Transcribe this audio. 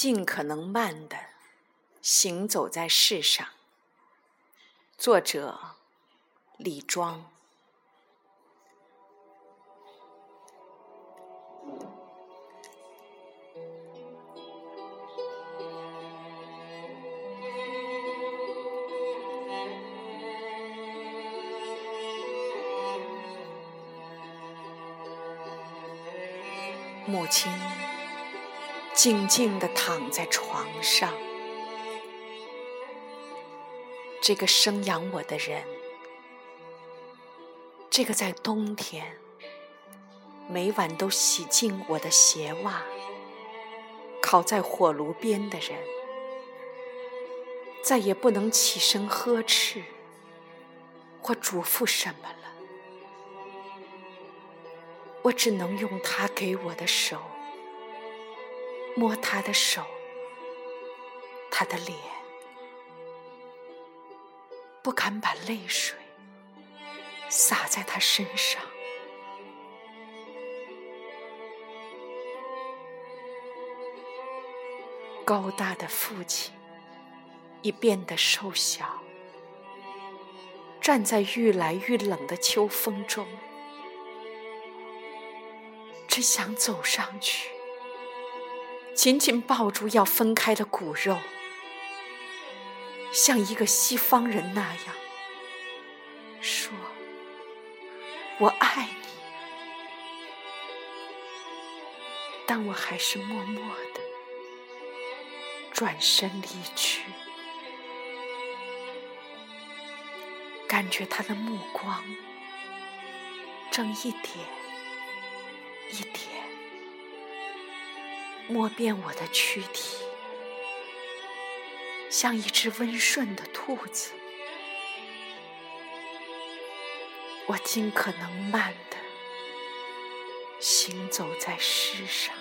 尽可能慢的行走在世上。作者：李庄。母亲静静地躺在床上，这个生养我的人，这个在冬天每晚都洗净我的鞋袜、烤在火炉边的人，再也不能起身呵斥或嘱咐什么了。我只能用他给我的手，摸他的手，他的脸，不敢把泪水洒在他身上。高大的父亲已变得瘦小，站在愈来愈冷的秋风中。只想走上去，紧紧抱住要分开的骨肉，像一个西方人那样说：“我爱你。”但我还是默默的转身离去，感觉他的目光正一点。一点，摸遍我的躯体，像一只温顺的兔子。我尽可能慢的行走在世上。